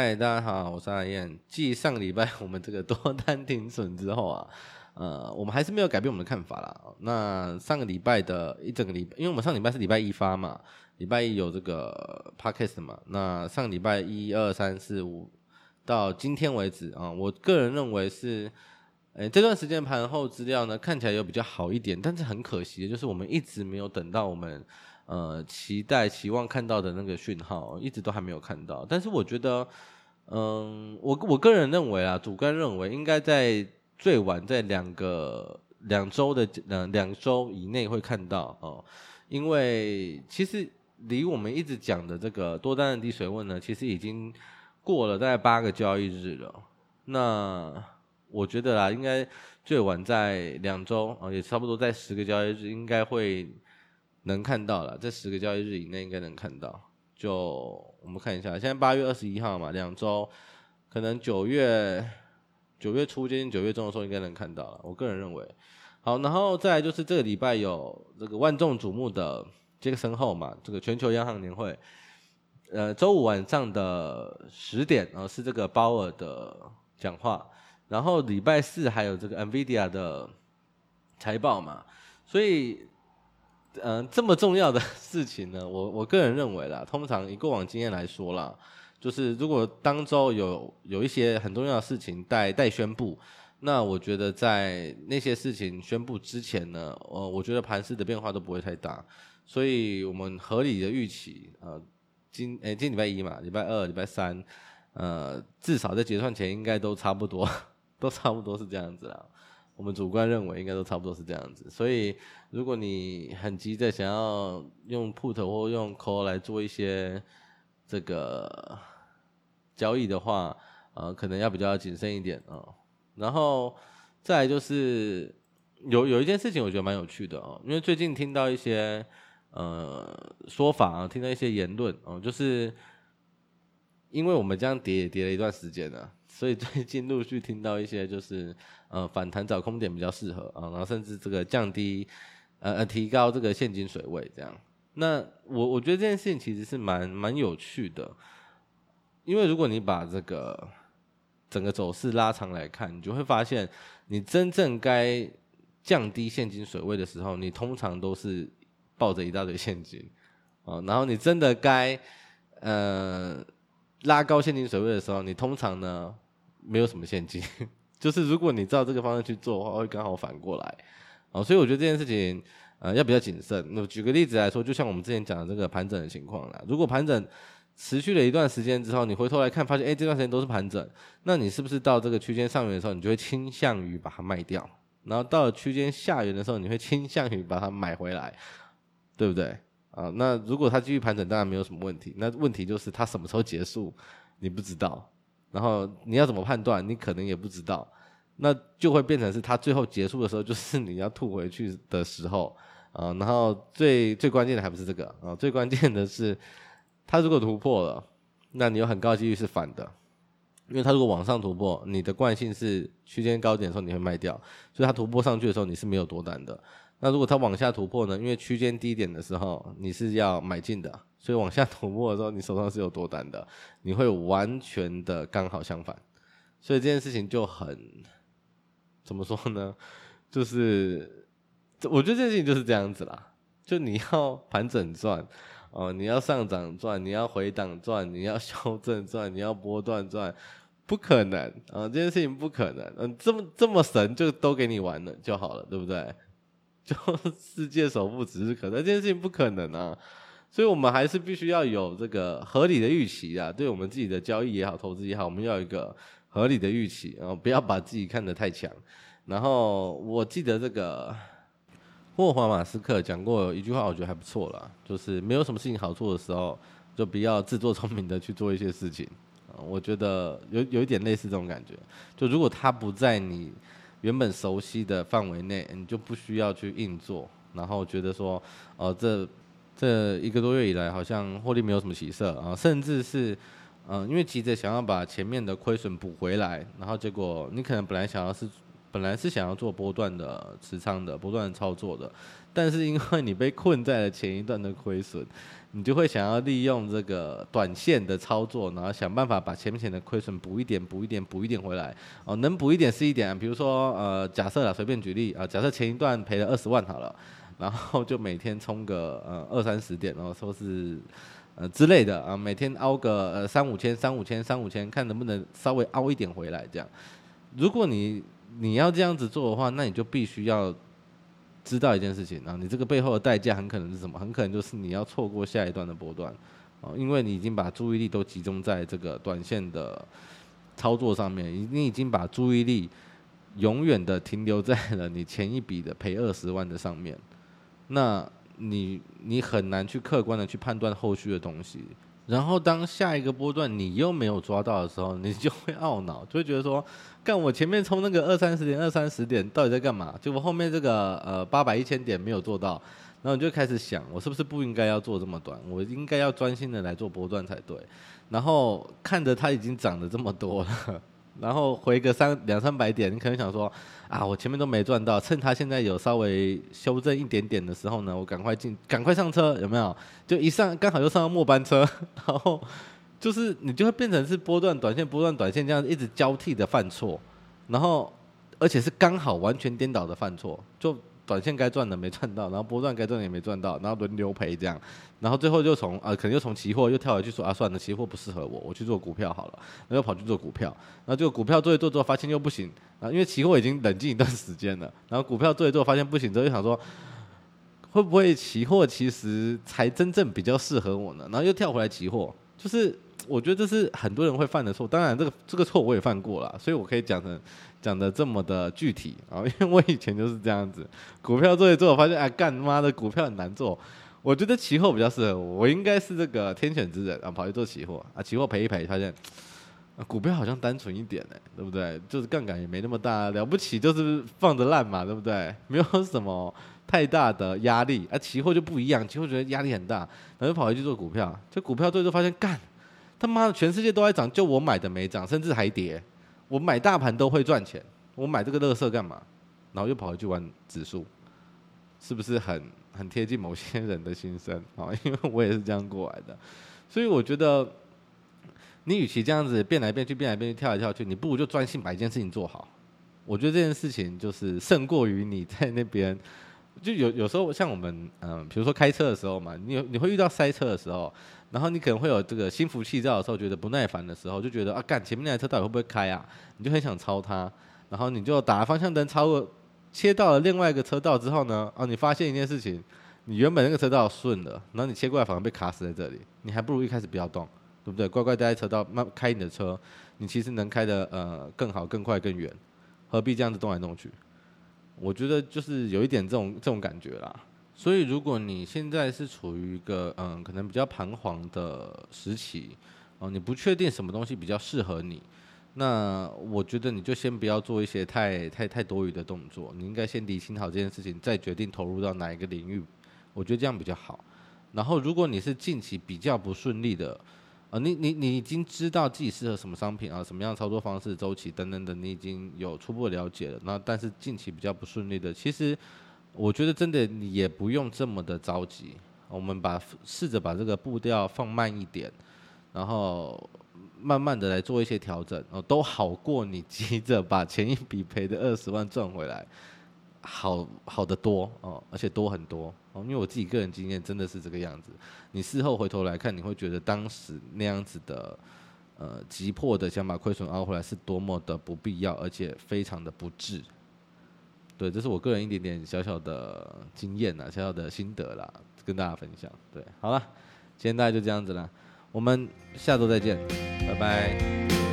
嗨，大家好，我是阿燕。继上个礼拜 我们这个多单停损之后啊，呃，我们还是没有改变我们的看法啦。那上个礼拜的一整个礼拜，因为我们上礼拜是礼拜一发嘛，礼拜一有这个 podcast 嘛。那上礼拜一二三四五到今天为止啊，我个人认为是，诶，这段时间盘后资料呢看起来有比较好一点，但是很可惜的就是我们一直没有等到我们。呃，期待、期望看到的那个讯号，一直都还没有看到。但是我觉得，嗯，我我个人认为啊，主观认为应该在最晚在两个两周的呃两周以内会看到哦。因为其实离我们一直讲的这个多单的低水位呢，其实已经过了大概八个交易日了。那我觉得啊，应该最晚在两周啊，也差不多在十个交易日，应该会。能看到了，这十个交易日以内应该能看到。就我们看一下，现在八月二十一号嘛，两周，可能九月九月初接近九月中的时候应该能看到了。我个人认为，好，然后再来就是这个礼拜有这个万众瞩目的杰克森后嘛，这个全球央行年会，呃，周五晚上的十点，呃，是这个鲍尔的讲话，然后礼拜四还有这个 NVIDIA 的财报嘛，所以。嗯、这么重要的 事情呢，我我个人认为啦，通常以过往经验来说啦，就是如果当周有有一些很重要的事情待待宣布，那我觉得在那些事情宣布之前呢，呃，我觉得盘势的变化都不会太大，所以我们合理的预期，呃，今诶今礼拜一嘛，礼拜二、礼拜三，呃，至少在结算前应该都差不多，都差不多是这样子啦。我们主观认为应该都差不多是这样子，所以如果你很急着想要用 put 或用 call 来做一些这个交易的话，呃，可能要比较谨慎一点啊、哦。然后再来就是有有一件事情我觉得蛮有趣的哦，因为最近听到一些呃说法啊，听到一些言论哦，就是因为我们这样跌也跌了一段时间了。所以最近陆续听到一些，就是呃反弹找空点比较适合啊，然后甚至这个降低呃呃提高这个现金水位这样。那我我觉得这件事情其实是蛮蛮有趣的，因为如果你把这个整个走势拉长来看，你就会发现，你真正该降低现金水位的时候，你通常都是抱着一大堆现金啊，然后你真的该呃拉高现金水位的时候，你通常呢。没有什么现金，就是如果你照这个方向去做的话，会刚好反过来，哦，所以我觉得这件事情，呃，要比较谨慎。那举个例子来说，就像我们之前讲的这个盘整的情况啦，如果盘整持续了一段时间之后，你回头来看，发现，哎，这段时间都是盘整，那你是不是到这个区间上缘的时候，你就会倾向于把它卖掉，然后到了区间下缘的时候，你会倾向于把它买回来，对不对？啊，那如果它继续盘整，当然没有什么问题。那问题就是它什么时候结束，你不知道。然后你要怎么判断？你可能也不知道，那就会变成是它最后结束的时候，就是你要吐回去的时候啊。然后最最关键的还不是这个啊，最关键的是，它如果突破了，那你有很高几率是反的，因为它如果往上突破，你的惯性是区间高点的时候你会卖掉，所以它突破上去的时候你是没有多单的。那如果它往下突破呢？因为区间低点的时候你是要买进的，所以往下突破的时候你手上是有多单的，你会完全的刚好相反。所以这件事情就很怎么说呢？就是我觉得这件事情就是这样子啦，就你要盘整赚哦，你要上涨赚，你要回档赚，你要修正赚，你要波段赚，不可能啊！这件事情不可能，嗯，这么这么神就都给你玩了就好了，对不对？就 世界首富指日可待，这件事情不可能啊，所以我们还是必须要有这个合理的预期啊，对我们自己的交易也好，投资也好，我们要有一个合理的预期，然后不要把自己看得太强。然后我记得这个霍华马斯克讲过一句话，我觉得还不错啦，就是没有什么事情好做的时候，就不要自作聪明的去做一些事情。我觉得有有一点类似这种感觉，就如果他不在你。原本熟悉的范围内，你就不需要去硬做，然后觉得说，哦、呃，这这一个多月以来好像获利没有什么起色啊，甚至是，嗯、因为急着想要把前面的亏损补回来，然后结果你可能本来想要是本来是想要做波段的持仓的，波段操作的，但是因为你被困在了前一段的亏损，你就会想要利用这个短线的操作，然后想办法把前面的亏损补一点、补一点、补一点回来。哦，能补一点是一点，比如说呃，假设啊，随便举例啊，假设前一段赔了二十万好了，然后就每天冲个呃二三十点，然后说是。呃之类的啊，每天凹个呃三五千、三五千、三五千，看能不能稍微凹一点回来。这样，如果你你要这样子做的话，那你就必须要知道一件事情啊，你这个背后的代价很可能是什么？很可能就是你要错过下一段的波段啊，因为你已经把注意力都集中在这个短线的操作上面，你已经把注意力永远的停留在了你前一笔的赔二十万的上面，那。你你很难去客观的去判断后续的东西，然后当下一个波段你又没有抓到的时候，你就会懊恼，就会觉得说，干我前面冲那个二三十点、二三十点到底在干嘛？结果后面这个呃八百一千点没有做到，然后你就开始想，我是不是不应该要做这么短？我应该要专心的来做波段才对。然后看着它已经涨了这么多了。然后回个三两三百点，你可能想说啊，我前面都没赚到，趁它现在有稍微修正一点点的时候呢，我赶快进，赶快上车，有没有？就一上刚好又上到末班车，然后就是你就会变成是波段短线、波段短线这样一直交替的犯错，然后而且是刚好完全颠倒的犯错，就。短线该赚的没赚到，然后波段该赚的也没赚到，然后轮流赔这样，然后最后就从呃可能又从期货又跳回去说啊算了，期货不适合我，我去做股票好了，然后又跑去做股票，然后就股票做一做之后发现又不行，啊因为期货已经冷静一段时间了，然后股票做一做发现不行之后又想说，会不会期货其实才真正比较适合我呢？然后又跳回来期货，就是。我觉得这是很多人会犯的错，当然这个这个错我也犯过了，所以我可以讲成讲的这么的具体啊，因为我以前就是这样子，股票做一做，我发现哎干妈的股票很难做，我觉得期货比较适合我，我应该是这个天选之人啊，跑去做期货啊，期货赔一赔，发现股票好像单纯一点呢，对不对？就是杠杆也没那么大，了不起就是放着烂嘛，对不对？没有什么太大的压力，啊期货就不一样，期货觉得压力很大，然后跑回去做股票，就股票做一做发现干。他妈的，全世界都在涨，就我买的没涨，甚至还跌。我买大盘都会赚钱，我买这个乐色干嘛？然后又跑回去玩指数，是不是很很贴近某些人的心声啊？因为我也是这样过来的，所以我觉得，你与其这样子变来变去、变来变去、跳来跳去，你不如就专心把一件事情做好。我觉得这件事情就是胜过于你在那边，就有有时候像我们嗯，比如说开车的时候嘛，你你会遇到塞车的时候。然后你可能会有这个心浮气躁的时候，觉得不耐烦的时候，就觉得啊，干前面那台车到底会不会开啊？你就很想超它，然后你就打方向灯超过，切到了另外一个车道之后呢，哦，你发现一件事情，你原本那个车道顺了，然后你切过来反而被卡死在这里，你还不如一开始不要动，对不对？乖乖待在车道，慢开你的车，你其实能开得呃更好、更快、更远，何必这样子动来动去？我觉得就是有一点这种这种感觉啦。所以，如果你现在是处于一个嗯，可能比较彷徨的时期，哦，你不确定什么东西比较适合你，那我觉得你就先不要做一些太太太多余的动作，你应该先理清好这件事情，再决定投入到哪一个领域，我觉得这样比较好。然后，如果你是近期比较不顺利的，啊，你你你已经知道自己适合什么商品啊，什么样的操作方式、周期等等等，你已经有初步了解了。那但是近期比较不顺利的，其实。我觉得真的你也不用这么的着急，我们把试着把这个步调放慢一点，然后慢慢的来做一些调整，哦，都好过你急着把前一笔赔的二十万赚回来，好好得多哦，而且多很多因为我自己个人经验真的是这个样子，你事后回头来看，你会觉得当时那样子的呃急迫的想把亏损熬回来是多么的不必要，而且非常的不智。对，这是我个人一点点小小的经验呐，小小的心得啦，跟大家分享。对，好了，今天大家就这样子了，我们下周再见，拜拜。